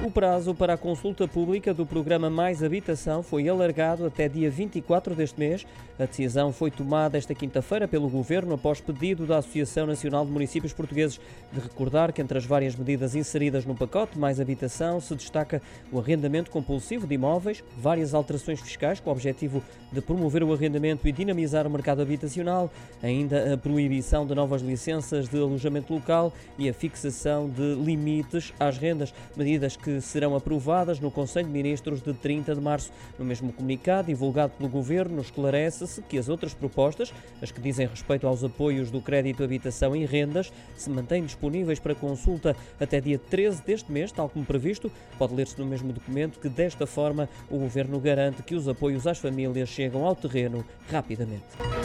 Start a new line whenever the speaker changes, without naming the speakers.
O prazo para a consulta pública do programa Mais Habitação foi alargado até dia 24 deste mês. A decisão foi tomada esta quinta-feira pelo Governo após pedido da Associação Nacional de Municípios Portugueses de recordar que entre as várias medidas inseridas no pacote Mais Habitação se destaca o arrendamento compulsivo de imóveis, várias alterações fiscais com o objetivo de promover o arrendamento e dinamizar o mercado habitacional, ainda a proibição de novas licenças de alojamento local e a fixação de limites às rendas, medidas que serão aprovadas no Conselho de Ministros de 30 de março. No mesmo comunicado divulgado pelo Governo, esclarece-se que as outras propostas, as que dizem respeito aos apoios do crédito habitação e rendas, se mantêm disponíveis para consulta até dia 13 deste mês, tal como previsto. Pode ler-se no mesmo documento que, desta forma, o Governo garante que os apoios às famílias chegam ao terreno rapidamente.